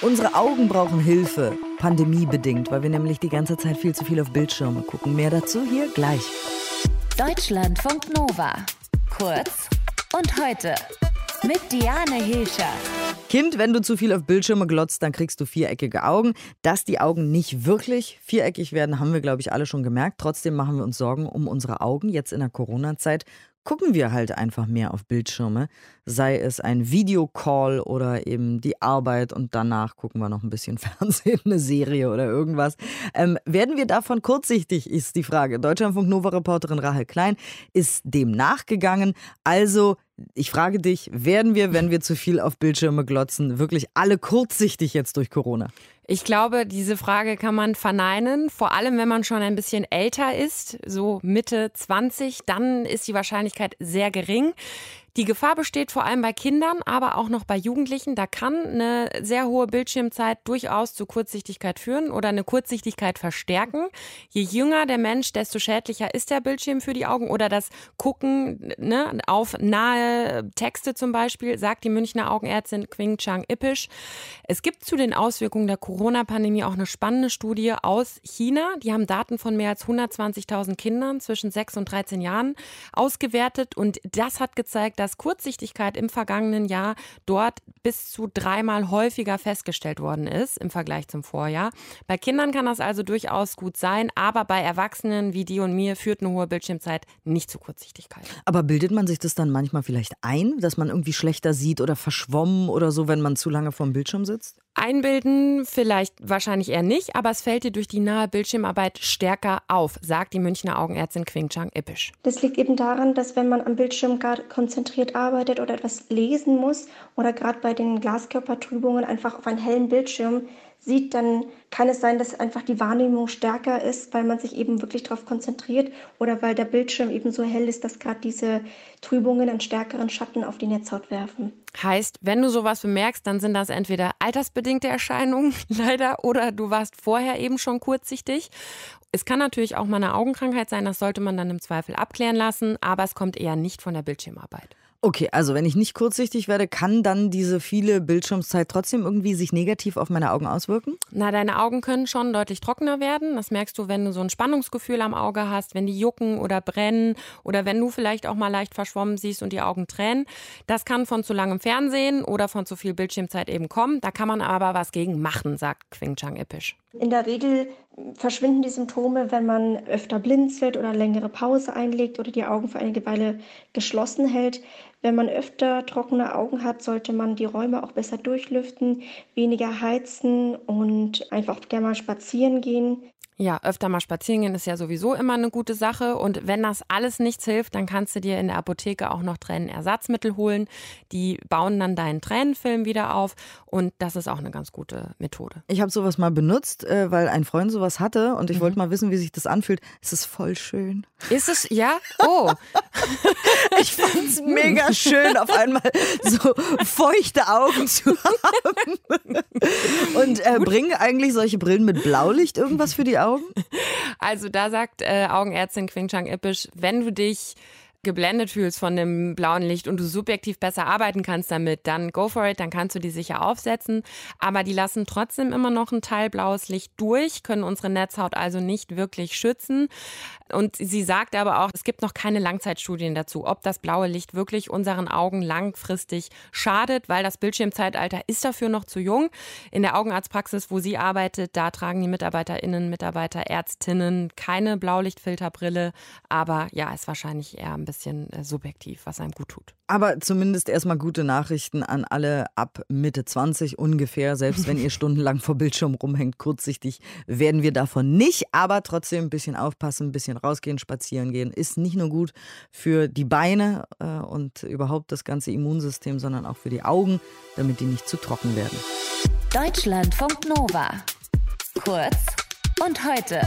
Unsere Augen brauchen Hilfe, pandemiebedingt, weil wir nämlich die ganze Zeit viel zu viel auf Bildschirme gucken. Mehr dazu hier gleich. Deutschlandfunk Nova. Kurz und heute mit Diane Hilscher. Kind, wenn du zu viel auf Bildschirme glotzt, dann kriegst du viereckige Augen. Dass die Augen nicht wirklich viereckig werden, haben wir, glaube ich, alle schon gemerkt. Trotzdem machen wir uns Sorgen um unsere Augen jetzt in der Corona-Zeit gucken wir halt einfach mehr auf Bildschirme, sei es ein Videocall oder eben die Arbeit und danach gucken wir noch ein bisschen Fernsehen, eine Serie oder irgendwas. Ähm, werden wir davon kurzsichtig, ist die Frage. Deutschlandfunk Nova-Reporterin Rahel Klein ist dem nachgegangen. Also ich frage dich, werden wir, wenn wir zu viel auf Bildschirme glotzen, wirklich alle kurzsichtig jetzt durch Corona? Ich glaube, diese Frage kann man verneinen. Vor allem, wenn man schon ein bisschen älter ist, so Mitte 20, dann ist die Wahrscheinlichkeit sehr gering. Die Gefahr besteht vor allem bei Kindern, aber auch noch bei Jugendlichen. Da kann eine sehr hohe Bildschirmzeit durchaus zu Kurzsichtigkeit führen oder eine Kurzsichtigkeit verstärken. Je jünger der Mensch, desto schädlicher ist der Bildschirm für die Augen oder das Gucken ne, auf nahe Texte zum Beispiel, sagt die Münchner Augenärztin Quing Chang Ippisch. Es gibt zu den Auswirkungen der Corona-Pandemie auch eine spannende Studie aus China. Die haben Daten von mehr als 120.000 Kindern zwischen 6 und 13 Jahren ausgewertet und das hat gezeigt, dass Kurzsichtigkeit im vergangenen Jahr dort bis zu dreimal häufiger festgestellt worden ist im Vergleich zum Vorjahr. Bei Kindern kann das also durchaus gut sein, aber bei Erwachsenen wie die und mir führt eine hohe Bildschirmzeit nicht zu Kurzsichtigkeit. Aber bildet man sich das dann manchmal vielleicht ein, dass man irgendwie schlechter sieht oder verschwommen oder so, wenn man zu lange vorm Bildschirm sitzt? Einbilden vielleicht wahrscheinlich eher nicht, aber es fällt dir durch die nahe Bildschirmarbeit stärker auf, sagt die Münchner Augenärztin Quing Chang Ippisch. Das liegt eben daran, dass wenn man am Bildschirm gerade konzentriert arbeitet oder etwas lesen muss oder gerade bei den Glaskörpertrübungen einfach auf einen hellen Bildschirm sieht, dann kann es sein, dass einfach die Wahrnehmung stärker ist, weil man sich eben wirklich darauf konzentriert oder weil der Bildschirm eben so hell ist, dass gerade diese Trübungen einen stärkeren Schatten auf die Netzhaut werfen. Heißt, wenn du sowas bemerkst, dann sind das entweder altersbedingte Erscheinungen, leider, oder du warst vorher eben schon kurzsichtig. Es kann natürlich auch mal eine Augenkrankheit sein, das sollte man dann im Zweifel abklären lassen, aber es kommt eher nicht von der Bildschirmarbeit. Okay, also wenn ich nicht kurzsichtig werde, kann dann diese viele Bildschirmzeit trotzdem irgendwie sich negativ auf meine Augen auswirken? Na, deine Augen können schon deutlich trockener werden. Das merkst du, wenn du so ein Spannungsgefühl am Auge hast, wenn die jucken oder brennen oder wenn du vielleicht auch mal leicht verschwommen siehst und die Augen tränen. Das kann von zu langem Fernsehen oder von zu viel Bildschirmzeit eben kommen. Da kann man aber was gegen machen, sagt Quing Chang Ippisch. In der Regel verschwinden die Symptome, wenn man öfter blinzelt oder längere Pause einlegt oder die Augen für einige Weile geschlossen hält. Wenn man öfter trockene Augen hat, sollte man die Räume auch besser durchlüften, weniger heizen und einfach gerne mal spazieren gehen. Ja, öfter mal spazieren gehen ist ja sowieso immer eine gute Sache. Und wenn das alles nichts hilft, dann kannst du dir in der Apotheke auch noch Tränenersatzmittel holen. Die bauen dann deinen Tränenfilm wieder auf. Und das ist auch eine ganz gute Methode. Ich habe sowas mal benutzt, äh, weil ein Freund sowas hatte und ich mhm. wollte mal wissen, wie sich das anfühlt. Es ist voll schön. Ist es? Ja? Oh. ich fand es mega schön, auf einmal so feuchte Augen zu haben. Und äh, bringen eigentlich solche Brillen mit Blaulicht irgendwas für die Augen? Also da sagt äh, Augenärztin Quing Chang Ippisch, wenn du dich geblendet fühlst von dem blauen Licht und du subjektiv besser arbeiten kannst damit, dann go for it, dann kannst du die sicher aufsetzen. Aber die lassen trotzdem immer noch ein Teil blaues Licht durch, können unsere Netzhaut also nicht wirklich schützen. Und sie sagt aber auch, es gibt noch keine Langzeitstudien dazu, ob das blaue Licht wirklich unseren Augen langfristig schadet, weil das Bildschirmzeitalter ist dafür noch zu jung. In der Augenarztpraxis, wo sie arbeitet, da tragen die Mitarbeiterinnen, Mitarbeiter, Ärztinnen keine Blaulichtfilterbrille. Aber ja, ist wahrscheinlich eher ein bisschen äh, subjektiv, was einem gut tut. Aber zumindest erstmal gute Nachrichten an alle ab Mitte 20 ungefähr. Selbst wenn ihr stundenlang vor Bildschirm rumhängt, kurzsichtig werden wir davon nicht. Aber trotzdem ein bisschen aufpassen, ein bisschen rausgehen, spazieren gehen. Ist nicht nur gut für die Beine äh, und überhaupt das ganze Immunsystem, sondern auch für die Augen, damit die nicht zu trocken werden. Deutschlandfunk Nova. Kurz und heute.